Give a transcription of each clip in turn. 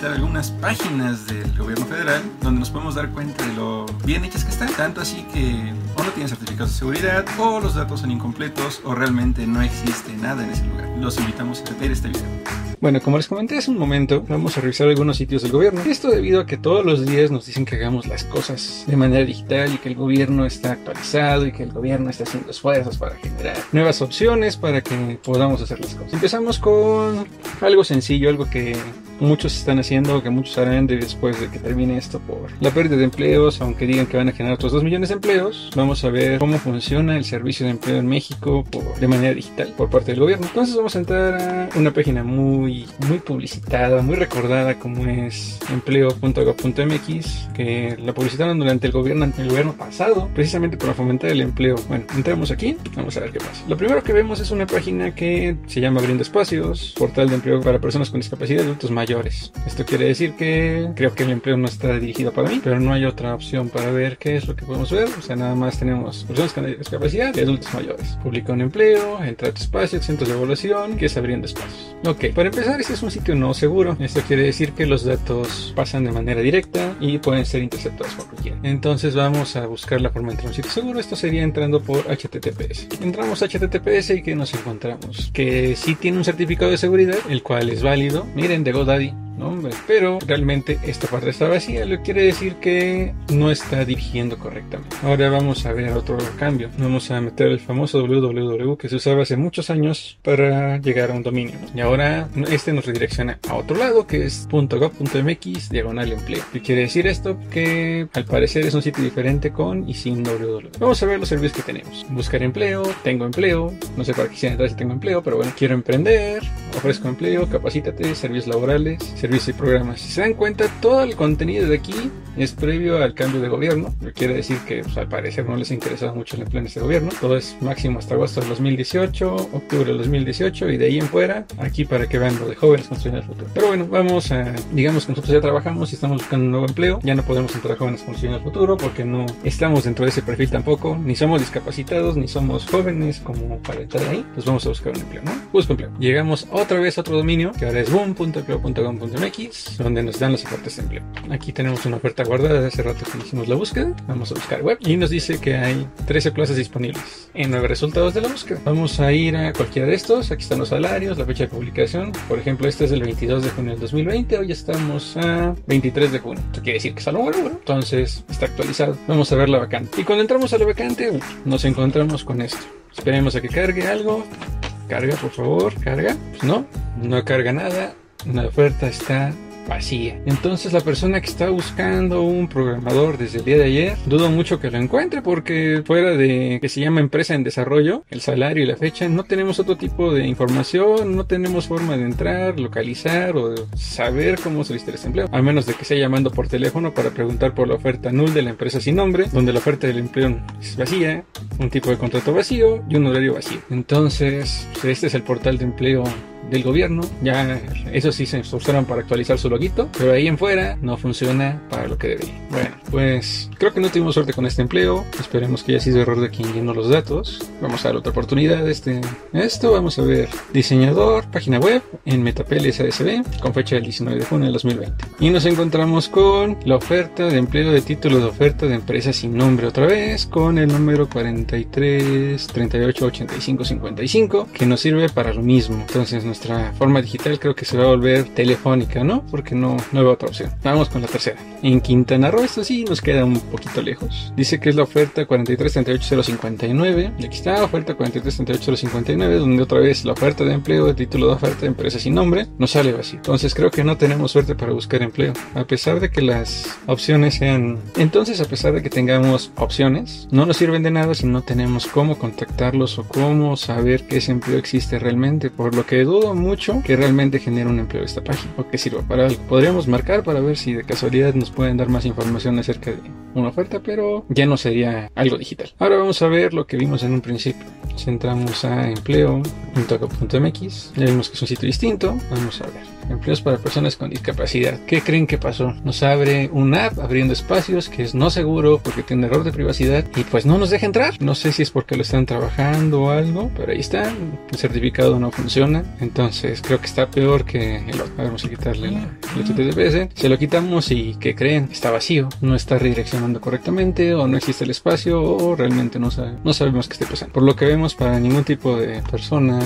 visitar algunas páginas del gobierno federal donde nos podemos dar cuenta de lo bien hechas que están. Tanto así que o no tienen certificados de seguridad, o los datos son incompletos, o realmente no existe nada en ese lugar. Los invitamos a ver este video. Bueno, como les comenté hace un momento, vamos a revisar algunos sitios del gobierno. Esto debido a que todos los días nos dicen que hagamos las cosas de manera digital y que el gobierno está actualizado y que el gobierno está haciendo esfuerzos para generar nuevas opciones para que podamos hacer las cosas. Empezamos con algo sencillo, algo que muchos están haciendo, que muchos harán después de que termine esto por la pérdida de empleos, aunque digan que van a generar otros 2 millones de empleos. Vamos a ver cómo funciona el servicio de empleo en México de manera digital por parte del gobierno. Entonces vamos a entrar a una página muy, muy publicitada, muy recordada como es empleo.gov.mx, que la publicitaron durante el gobierno, el gobierno pasado, precisamente para fomentar el empleo. Bueno, entramos aquí, vamos a ver qué pasa. Lo primero que vemos es una página que se llama Abriendo Espacios, portal de empleo para personas con discapacidad adultos mayores esto quiere decir que creo que el empleo no está dirigido para mí, pero no hay otra opción para ver qué es lo que podemos ver. O sea, nada más tenemos personas con discapacidad y adultos mayores. Publica un empleo, entra a tu espacio, centros de evaluación, que es abriendo espacios. Ok, para empezar, este es un sitio no seguro. Esto quiere decir que los datos pasan de manera directa y pueden ser interceptados por cualquiera. Entonces vamos a buscar la forma de entrar a un sitio seguro. Esto sería entrando por HTTPS. Entramos a HTTPS y que nos encontramos que sí tiene un certificado de seguridad, el cual es válido. Miren, de GoDaddy Mari. Pero realmente esta parte está vacía, lo que quiere decir que no está dirigiendo correctamente. Ahora vamos a ver otro cambio. Vamos a meter el famoso www que se usaba hace muchos años para llegar a un dominio. Y ahora este nos redirecciona a otro lado que es .gov.mx diagonal empleo. ¿Qué quiere decir esto? Que al parecer es un sitio diferente con y sin www. Vamos a ver los servicios que tenemos. Buscar empleo, tengo empleo, no sé para qué quisiera entrar si tengo empleo, pero bueno, quiero emprender, ofrezco empleo, capacítate, servicios laborales, servicios y programas. Si se dan cuenta, todo el contenido de aquí es previo al cambio de gobierno. Quiere decir que pues, al parecer no les ha interesado mucho el empleo en este gobierno. Todo es máximo hasta agosto del 2018, octubre del 2018 y de ahí en fuera, aquí para que vean lo de jóvenes construyendo el futuro. Pero bueno, vamos a, digamos que nosotros ya trabajamos y estamos buscando un nuevo empleo. Ya no podemos entrar a jóvenes construyendo el futuro porque no estamos dentro de ese perfil tampoco. Ni somos discapacitados, ni somos jóvenes como para entrar ahí. Pues vamos a buscar un empleo, ¿no? Busco empleo. Llegamos otra vez a otro dominio que ahora es boom.empleo.com.mx donde nos dan las ofertas de empleo. Aquí tenemos una oferta guardada de hace rato que hicimos la búsqueda. Vamos a buscar web y nos dice que hay 13 plazas disponibles. En nueve resultados de la búsqueda. Vamos a ir a cualquiera de estos. Aquí están los salarios, la fecha de publicación. Por ejemplo, este es del 22 de junio del 2020. Hoy estamos a 23 de junio. Esto quiere decir que es algo bueno, Entonces está actualizado. Vamos a ver la vacante. Y cuando entramos a la vacante, nos encontramos con esto. Esperemos a que cargue algo. Carga, por favor, carga. Pues no, no carga nada. La oferta está vacía. Entonces la persona que está buscando un programador desde el día de ayer, dudo mucho que lo encuentre porque fuera de que se llama empresa en desarrollo, el salario y la fecha, no tenemos otro tipo de información, no tenemos forma de entrar, localizar o saber cómo solicitar ese empleo, a menos de que sea llamando por teléfono para preguntar por la oferta null de la empresa sin nombre, donde la oferta del empleo es vacía, un tipo de contrato vacío y un horario vacío. Entonces, este es el portal de empleo del gobierno. Ya eso sí se esforzaron para actualizar su loguito, pero ahí en fuera no funciona para lo que debería. Bueno, pues creo que no tuvimos suerte con este empleo. Esperemos que haya sido error de quien llenó los datos. Vamos a dar otra oportunidad. Este, esto vamos a ver diseñador, página web en Metapel SASB con fecha del 19 de junio del 2020. Y nos encontramos con la oferta de empleo de título de oferta de empresa sin nombre otra vez con el número 43 38 85 55 que nos sirve para lo mismo. Entonces nuestra forma digital creo que se va a volver telefónica, ¿no? Porque no, no veo otra opción. Vamos con la tercera. En Quintana Roo, esto sí nos queda un poquito lejos. Dice que es la oferta 4338059. Y aquí está, oferta 4338059, donde otra vez la oferta de empleo, el título de oferta de empresa sin nombre, nos sale vacío. Entonces creo que no tenemos suerte para buscar empleo. A pesar de que las opciones sean... Entonces, a pesar de que tengamos opciones, no nos sirven de nada si no tenemos cómo contactarlos o cómo saber que ese empleo existe realmente. Por lo que dudo mucho que realmente genere un empleo esta página o que sirva para algo. Podríamos marcar para ver si de casualidad nos pueden dar más información acerca de una oferta, pero ya no sería algo digital. Ahora vamos a ver lo que vimos en un principio. Entramos a empleo.com.mx, ya vimos que es un sitio distinto. Vamos a ver. Empleos para personas con discapacidad. ¿Qué creen que pasó? Nos abre una app abriendo espacios que es no seguro porque tiene error de privacidad y pues no nos deja entrar. No sé si es porque lo están trabajando o algo, pero ahí está. El certificado no funciona. Entonces creo que está peor que el otro. Vamos a quitarle el HTTPS. Se lo quitamos y ¿qué creen? Está vacío. No está redireccionando correctamente o no existe el espacio o realmente no, no sabemos qué esté pasando. Por lo que vemos para ningún tipo de persona,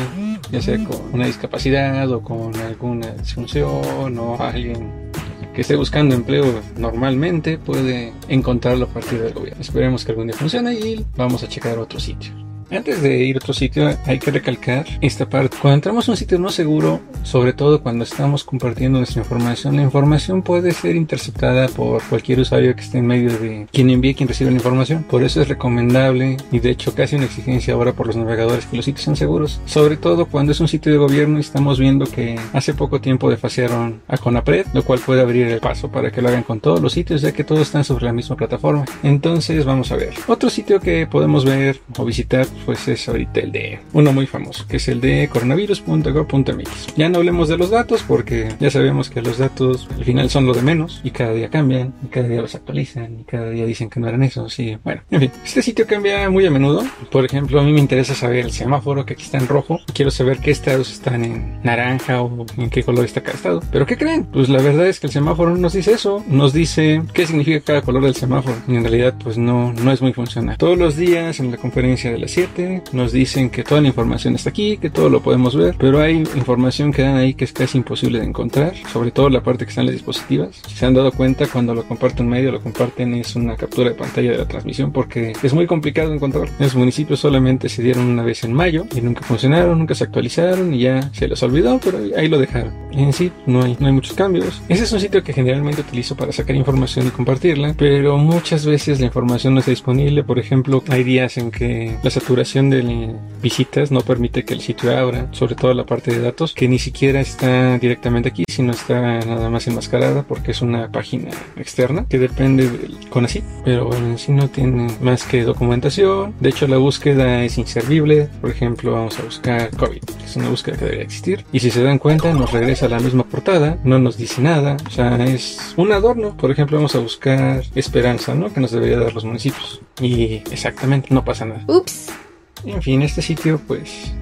ya sea con una discapacidad o con alguna disfunción o alguien que esté buscando empleo normalmente puede encontrarlo a partir del gobierno. Esperemos que algún día funcione y vamos a checar otro sitio. Antes de ir a otro sitio, hay que recalcar esta parte. Cuando entramos a un sitio no seguro, sobre todo cuando estamos compartiendo nuestra información, la información puede ser interceptada por cualquier usuario que esté en medio de quien envíe y quien recibe la información. Por eso es recomendable y de hecho casi una exigencia ahora por los navegadores que los sitios sean seguros. Sobre todo cuando es un sitio de gobierno y estamos viendo que hace poco tiempo defasearon a Conapred, lo cual puede abrir el paso para que lo hagan con todos los sitios ya que todos están sobre la misma plataforma. Entonces vamos a ver. Otro sitio que podemos ver o visitar pues es ahorita el de uno muy famoso, que es el de coronavirus.gov.mx. Ya no hablemos de los datos porque ya sabemos que los datos al final son lo de menos y cada día cambian y cada día los actualizan y cada día dicen que no eran esos y bueno, en fin, este sitio cambia muy a menudo. Por ejemplo, a mí me interesa saber el semáforo que aquí está en rojo. Quiero saber qué estados están en naranja o en qué color está cada estado. ¿Pero qué creen? Pues la verdad es que el semáforo no nos dice eso. Nos dice qué significa cada color del semáforo. Y en realidad pues no, no es muy funcional. Todos los días en la conferencia de las 7 nos dicen que toda la información está aquí, que todo lo podemos ver, pero hay información que dan ahí que es casi imposible de encontrar, sobre todo la parte que están las dispositivas. Si se han dado cuenta, cuando lo comparten medio, lo comparten es una captura de pantalla de la transmisión porque es muy complicado encontrar. Los municipios solamente se dieron una vez en mayo y nunca funcionaron, nunca se actualizaron y ya se les olvidó, pero ahí lo dejaron. En sí, no hay, no hay muchos cambios. Ese es un sitio que generalmente utilizo para sacar información y compartirla, pero muchas veces la información no está disponible. Por ejemplo, hay días en que la saturación de visitas no permite que el sitio abra, sobre todo la parte de datos, que ni siquiera está directamente aquí, sino está nada más enmascarada porque es una página externa que depende del CONACYT, pero en sí no tiene más que documentación. De hecho, la búsqueda es inservible. Por ejemplo, vamos a buscar COVID, que es una búsqueda que debería existir. Y si se dan cuenta, nos regresa a la misma portada, no nos dice nada, o sea, es un adorno. Por ejemplo, vamos a buscar esperanza, ¿no? Que nos debería dar los municipios. Y exactamente, no pasa nada. Ups. En fin, este sitio pues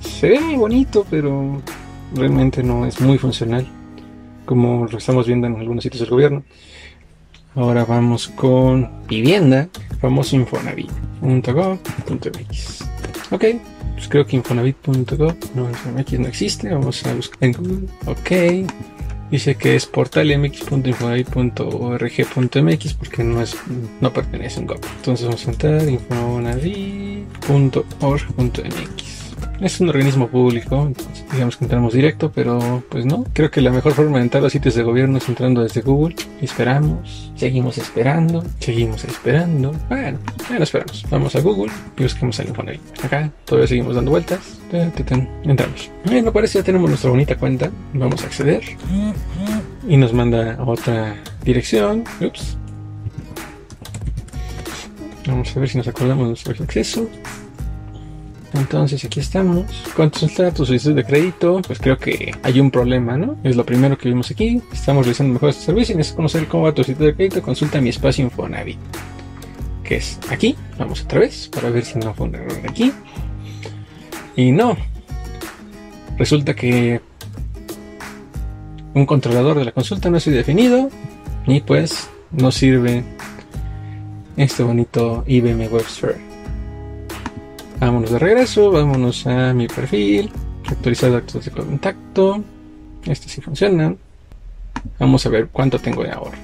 se ve muy bonito, pero realmente no es muy funcional, como lo estamos viendo en algunos sitios del gobierno. Ahora vamos con vivienda, famoso infonavit.gov.mx. Ok, pues creo que infonavit.gov no, no existe, vamos a buscar en Google. Ok, dice que es portalemx.infonavit.org.mx porque no es no pertenece a un GOV. Entonces vamos a entrar infonavit.org.mx. Es un organismo público, digamos que entramos directo, pero pues no. Creo que la mejor forma de entrar a sitios de gobierno es entrando desde Google. Esperamos, seguimos esperando, seguimos esperando. Bueno, bueno, esperamos. Vamos a Google y busquemos el Infonavit. Acá todavía seguimos dando vueltas. Entramos. Bueno, parece ya tenemos nuestra bonita cuenta. Vamos a acceder. Y nos manda a otra dirección. Ups. Vamos a ver si nos acordamos de nuestro acceso. Entonces aquí estamos. Consultar tu solicitud de crédito. Pues creo que hay un problema, ¿no? Es lo primero que vimos aquí. Estamos realizando mejor este servicio y necesito conocer cómo va tu solicitud de crédito. Consulta mi espacio Infonavit. Que es aquí. Vamos otra vez para ver si no fue un error de aquí. Y no. Resulta que un controlador de la consulta no sido definido. Y pues no sirve este bonito IBM WebSphere. Vámonos de regreso, vámonos a mi perfil, actualizar datos de contacto. Este sí funciona. Vamos a ver cuánto tengo de ahorro.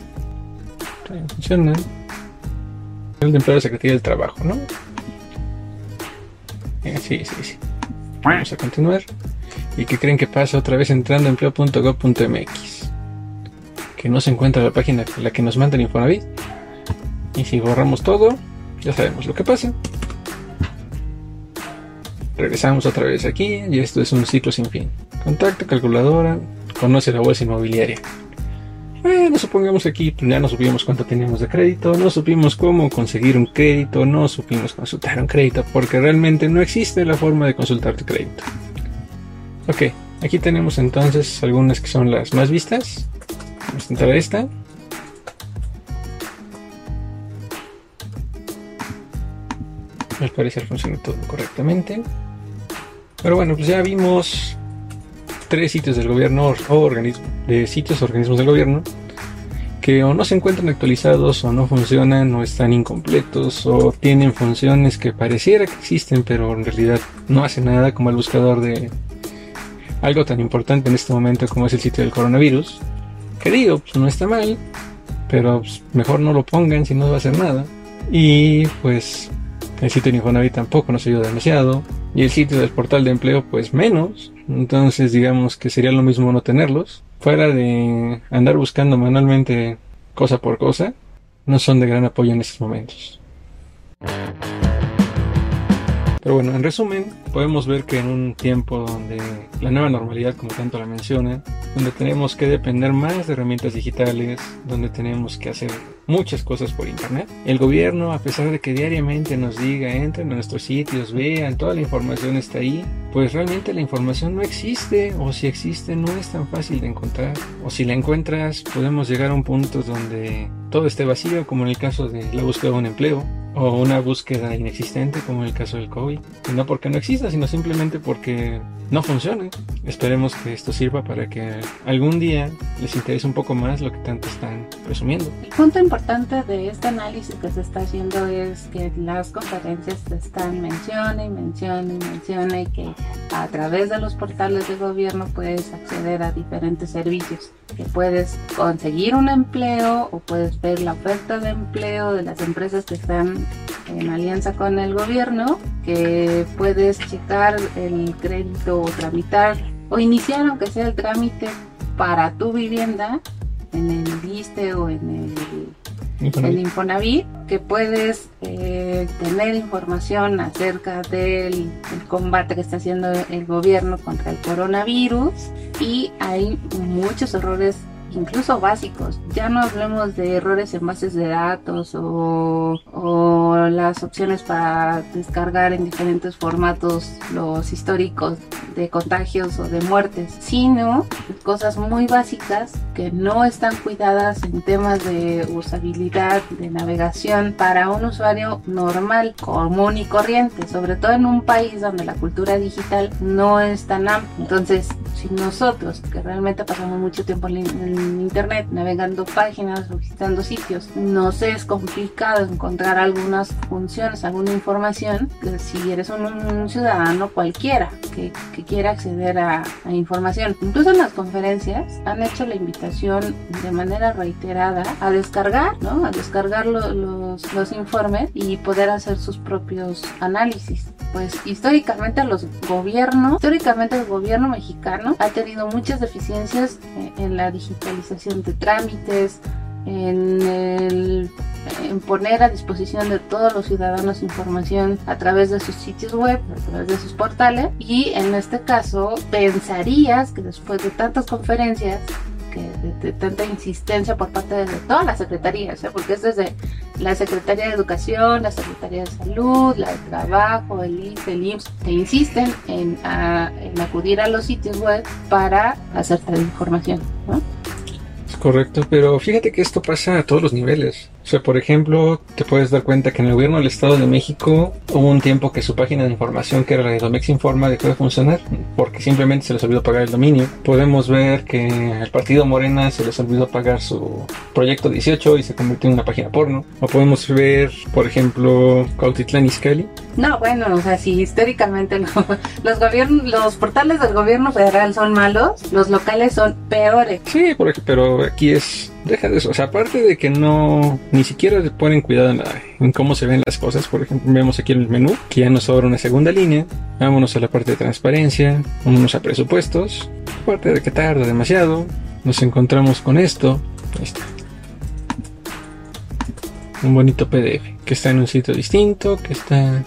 Funciona. El de empleo de Secretaría del Trabajo, ¿no? Eh, sí, sí, sí. Vamos a continuar. ¿Y qué creen que pasa otra vez entrando a empleo.gov.mx? Que no se encuentra la página la que nos manda el Infonavit. Y si borramos todo, ya sabemos lo que pasa. Regresamos otra vez aquí y esto es un ciclo sin fin. Contacto, calculadora, conoce la bolsa inmobiliaria. Bueno, supongamos aquí ya no supimos cuánto teníamos de crédito, no supimos cómo conseguir un crédito, no supimos consultar un crédito, porque realmente no existe la forma de consultar tu crédito. Ok, Aquí tenemos entonces algunas que son las más vistas. Vamos a entrar a esta. Al parecer funciona todo correctamente. Pero bueno, pues ya vimos tres sitios del gobierno o organismos de sitios o organismos del gobierno que o no se encuentran actualizados o no funcionan o están incompletos o tienen funciones que pareciera que existen pero en realidad no hacen nada como el buscador de algo tan importante en este momento como es el sitio del coronavirus que digo pues no está mal pero pues, mejor no lo pongan si no va a hacer nada. Y pues el sitio de Infonavit tampoco nos ayuda demasiado. Y el sitio del portal de empleo pues menos. Entonces digamos que sería lo mismo no tenerlos. Fuera de andar buscando manualmente cosa por cosa, no son de gran apoyo en estos momentos. Pero bueno, en resumen, podemos ver que en un tiempo donde la nueva normalidad, como tanto la menciona, donde tenemos que depender más de herramientas digitales, donde tenemos que hacer muchas cosas por internet, el gobierno, a pesar de que diariamente nos diga, entren a nuestros sitios, vean, toda la información está ahí, pues realmente la información no existe, o si existe no es tan fácil de encontrar, o si la encuentras podemos llegar a un punto donde todo esté vacío, como en el caso de la búsqueda de un empleo, o una búsqueda inexistente como en el caso del COVID. Y no porque no exista, sino simplemente porque no funcione. Esperemos que esto sirva para que algún día les interese un poco más lo que tanto están presumiendo. El punto importante de este análisis que se está haciendo es que las conferencias están menciona y menciona y menciona y que a través de los portales de gobierno puedes acceder a diferentes servicios. Que puedes conseguir un empleo o puedes ver la oferta de empleo de las empresas que están en alianza con el gobierno, que puedes checar el crédito o tramitar o iniciar aunque sea el trámite para tu vivienda en el liste o en el Infonavit. que puedes eh, tener información acerca del combate que está haciendo el gobierno contra el coronavirus y hay muchos errores incluso básicos. Ya no hablemos de errores en bases de datos o, las opciones para descargar en diferentes formatos los históricos de contagios o de muertes, sino cosas muy básicas que no están cuidadas en temas de usabilidad, de navegación para un usuario normal, común y corriente, sobre todo en un país donde la cultura digital no es tan amplia. Entonces, si nosotros, que realmente pasamos mucho tiempo en, internet, navegando páginas o visitando sitios, nos es complicado encontrar algunas funciones, alguna información, que si eres un, ciudadano cualquiera que, quiera acceder a, información. Incluso en las conferencias han hecho la invitación de manera reiterada a descargar, ¿no? A descargar los, los informes y poder hacer sus propios análisis. Pues históricamente los gobiernos, históricamente el gobierno mexicano ha tenido muchas deficiencias eh, en la digitalización de trámites, en, poner a disposición de todos los ciudadanos información a través de sus sitios web, a través de sus portales. Y en este caso, pensarías que después de tantas conferencias, que de, tanta insistencia por parte de, todas las secretarías, ¿eh? porque es desde la Secretaría de Educación, la Secretaría de Salud, la de Trabajo, el IFE, el IMSS, que insisten en, acudir a los sitios web para hacer tal información. ¿no? Correcto, pero fíjate que esto pasa a todos los niveles. O sea, por ejemplo, te puedes dar cuenta que en el gobierno del Estado de México hubo un tiempo que su página de información, que era la de Domex Informa, dejó de funcionar porque simplemente se les olvidó pagar el dominio. Podemos ver que al partido Morena se les olvidó pagar su proyecto 18 y se convirtió en una página porno. O podemos ver, por ejemplo, Cuautitlán Izcalli. No, bueno, o sea, si históricamente los gobiernos, los portales del gobierno federal son malos, los locales son peores. Sí, pero aquí es deja de eso. O sea, aparte de que no, ni siquiera le ponen cuidado en, cómo se ven las cosas. Por ejemplo, vemos aquí en el menú que ya nos sobra una segunda línea. Vámonos a la parte de transparencia, vámonos a presupuestos. Aparte de que tarda demasiado, nos encontramos con esto. Un bonito PDF que está en un sitio distinto, que está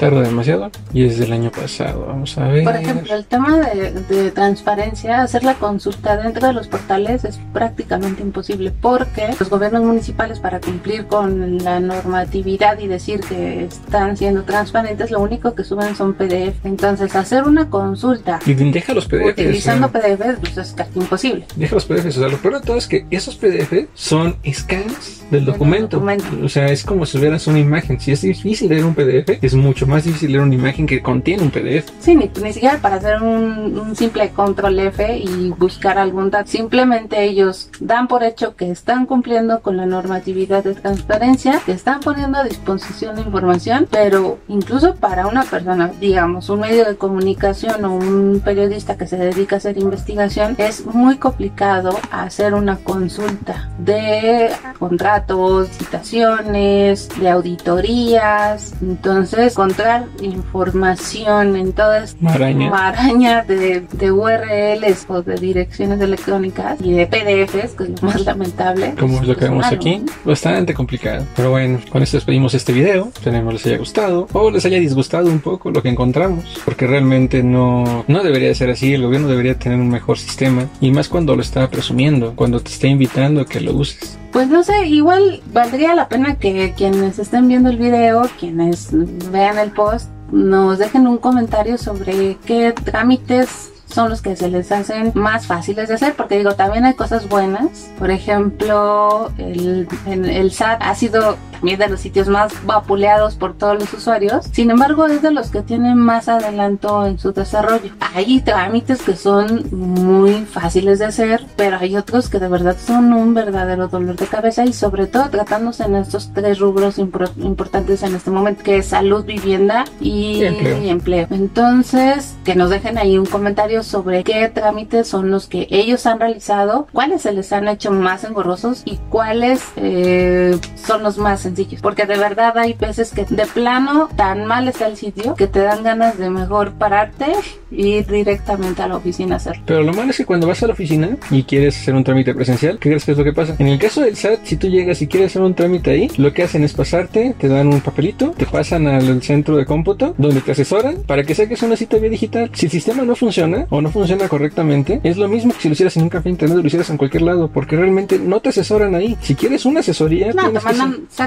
tarda demasiado y es del año pasado. Vamos a ver. Por ejemplo, el tema de, de transparencia, hacer la consulta dentro de los portales es prácticamente imposible porque los gobiernos municipales para cumplir con la normatividad y decir que están siendo transparentes, lo único que suben son PDF. Entonces, hacer una consulta Y deja los PDFs. utilizando o sea, PDFs pues es casi imposible. Deja los PDFs. O sea, lo peor de todo es que esos PDF son scans del documento. documento. O sea, es como si vieras una imagen. Si es difícil leer un PDF, es mucho más difícil leer una imagen que contiene un PDF. Sí, ni, ni siquiera para hacer un, un simple control F y buscar algún dato. Simplemente ellos dan por hecho que están cumpliendo con la normatividad de transparencia, que están poniendo a disposición la información, pero incluso para una persona, digamos, un medio de comunicación o un periodista que se dedica a hacer investigación, es muy complicado hacer una consulta de contratos, citaciones, de auditorías. Entonces, encontrar información en toda esta Maraña. maraña de, de URLs o de direcciones electrónicas y de PDFs, que es lo más lamentable. Como es lo que Pues, vemos algo, aquí, bastante complicado. Pero bueno, con esto despedimos este video. Esperemos les haya gustado o les haya disgustado un poco lo que encontramos. Porque realmente no, no debería de ser así. El gobierno debería tener un mejor sistema. Y más cuando lo está presumiendo, cuando te está invitando a que lo uses. Pues no sé, igual valdría la pena que quienes estén viendo el video, quienes vean el post, nos dejen un comentario sobre qué trámites son los que se les hacen más fáciles de hacer, porque digo, también hay cosas buenas. Por ejemplo, el, en- el SAT ha sido también de los sitios más vapuleados por todos los usuarios. Sin embargo, es de los que tienen más adelanto en su desarrollo. Hay trámites que son muy fáciles de hacer, pero hay otros que de verdad son un verdadero dolor de cabeza y sobre todo tratándose en estos tres rubros impor- importantes en este momento, que es salud, vivienda y, Y empleo. y empleo. Entonces, que nos dejen ahí un comentario sobre qué trámites son los que ellos han realizado, cuáles se les han hecho más engorrosos y cuáles eh, son los más sencillos. Porque de verdad hay veces que de plano tan mal está el sitio que te dan ganas de mejor pararte y ir directamente a la oficina a hacerlo. Pero lo malo es que cuando vas a la oficina y quieres hacer un trámite presencial, ¿qué crees que es lo que pasa? En el caso del SAT, si tú llegas y quieres hacer un trámite ahí, lo que hacen es pasarte, te dan un papelito, te pasan al centro de cómputo, donde te asesoran para que saques una cita vía digital. Si el sistema no funciona o no funciona correctamente, es lo mismo que si lo hicieras en un café internet o lo hicieras en cualquier lado, porque realmente no te asesoran ahí. Si quieres una asesoría, No, te tienes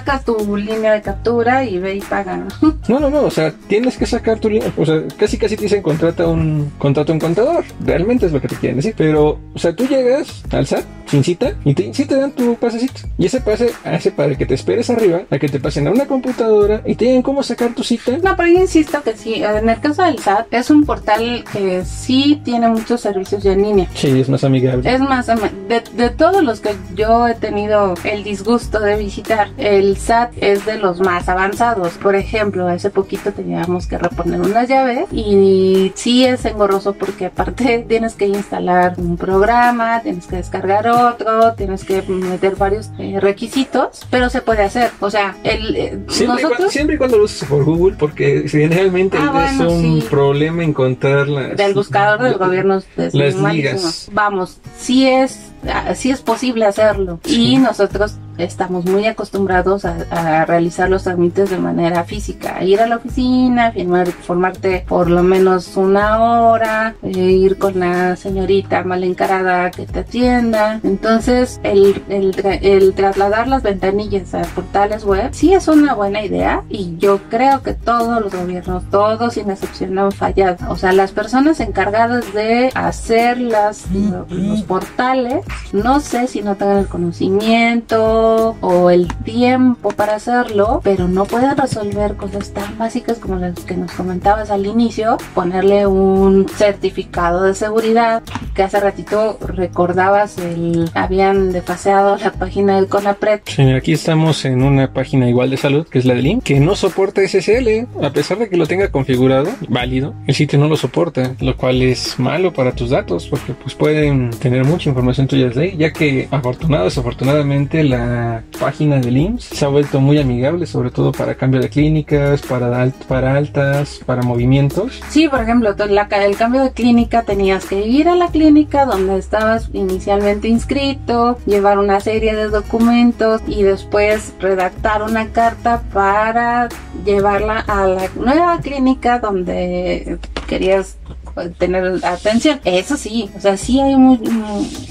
que tu línea de captura y ve y paga. ¿no? no, no, no, o sea, tienes que sacar tu línea, o sea, casi casi te dicen contrata un, contrata un contador, realmente es lo que te quieren decir, pero, o sea, tú llegas al SAT sin cita y te, sí te dan tu pasecito, y ese pase hace para que te esperes arriba, a que te pasen a una computadora y te digan cómo sacar tu cita. No, pero yo insisto que sí, en el caso del SAT es un portal que sí tiene muchos servicios ya en línea. Sí, es más amigable. Es más, de, de todos los que yo he tenido el disgusto de visitar, el SAT es de los más avanzados. Por ejemplo, hace poquito teníamos que reponer unas llaves y sí es engorroso porque aparte tienes que instalar un programa, tienes que descargar otro, tienes que meter varios eh, requisitos, pero se puede hacer. O sea, el, eh, Siempre, y cuando, siempre y cuando lo uses por Google, porque generalmente Ah, es bueno, un sí. problema encontrar las, del buscador del gobierno es las malísimo. ligas. Vamos, sí es, sí es posible hacerlo. Sí. Y nosotros estamos muy acostumbrados a, a realizar los trámites de manera física. Ir a la oficina, firmar, formarte por lo menos una hora, eh, ir con la señorita mal encarada que te atienda. Entonces, el, el, tra- el trasladar las ventanillas a portales web sí es una buena idea y yo creo que todos los gobiernos, todos sin excepción han fallado. O sea, las personas encargadas de hacer las, los portales, no sé si no tengan el conocimiento o el tiempo para hacerlo, pero no pueden resolver cosas tan básicas como las que nos comentabas al inicio, ponerle un certificado de seguridad, que hace ratito recordabas el habían desfaseado la página del CONAPRED. Sí, aquí estamos en una página igual de salud, que es la de Link, que no soporta SSL, a pesar de que lo tenga configurado, válido, el sitio no lo soporta, lo cual es malo para tus datos, porque pues pueden tener mucha información tuya ¿eh? ya que afortunado desafortunadamente la página del IMSS se ha vuelto muy amigable, sobre todo para cambio de clínicas, para, para altas, para movimientos. Sí, por ejemplo, el cambio de clínica tenías que ir a la clínica donde estabas inicialmente inscrito, llevar una serie de documentos y después redactar una carta para llevarla a la nueva clínica donde querías tener atención. Eso sí, o sea, sí hay muy,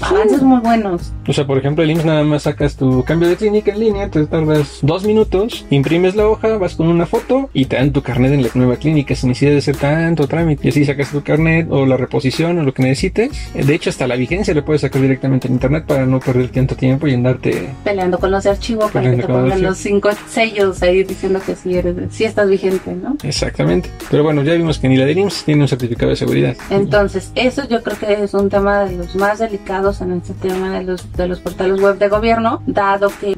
avances muy buenos. O sea, por ejemplo, el IMSS nada más sacas tu cambio de clínica en línea, te tardas dos minutos, imprimes la hoja, vas con una foto y te dan tu carnet en la nueva clínica sin necesidad de hacer tanto trámite. Y así sacas tu carnet o la reposición o lo que necesites. De hecho, hasta la vigencia le puedes sacar directamente en internet para no perder tanto tiempo y andarte peleando con los archivos para que te pongan los cinco sellos ahí diciendo que sí, eres, sí estás vigente, ¿no? Exactamente. Pero bueno, ya vimos que ni la de IMSS tiene un certificado de seguridad entonces, eso yo creo que es un tema de los más delicados en este tema de los, de los portales web de gobierno, dado que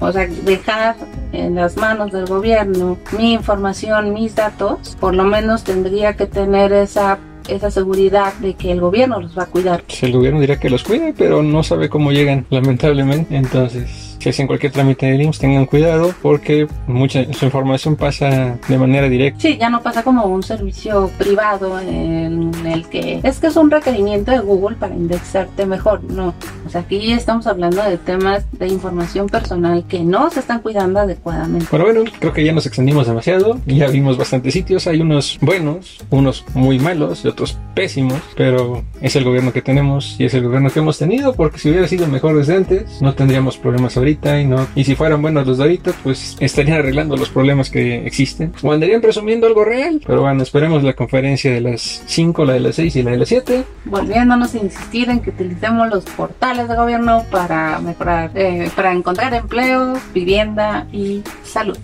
o sea, dejar en las manos del gobierno mi información, mis datos, por lo menos tendría que tener esa esa seguridad de que el gobierno los va a cuidar. el gobierno dirá que los cuida, pero no sabe cómo llegan, lamentablemente. Entonces, si hacen cualquier trámite de IMSS tengan cuidado porque mucha su información pasa de manera directa. Sí, ya no pasa como un servicio privado en el que es que es un requerimiento de Google para indexarte mejor. No, o sea, aquí estamos hablando de temas de información personal que no se están cuidando adecuadamente. Bueno, bueno, creo que ya nos extendimos demasiado. Ya vimos bastantes sitios. Hay unos buenos, unos muy malos y otros pésimos, pero es el gobierno que tenemos y es el gobierno que hemos tenido porque si hubiera sido mejor desde antes no tendríamos problemas ahorita y no. Y si fueran buenos los Doritos, pues estarían arreglando los problemas que existen. O andarían presumiendo algo real. Pero bueno, esperemos la conferencia de las 5, la de las 6 y la de las 7. Volviéndonos a insistir en que utilicemos los portales de gobierno para mejorar, eh, para encontrar empleo, vivienda y salud.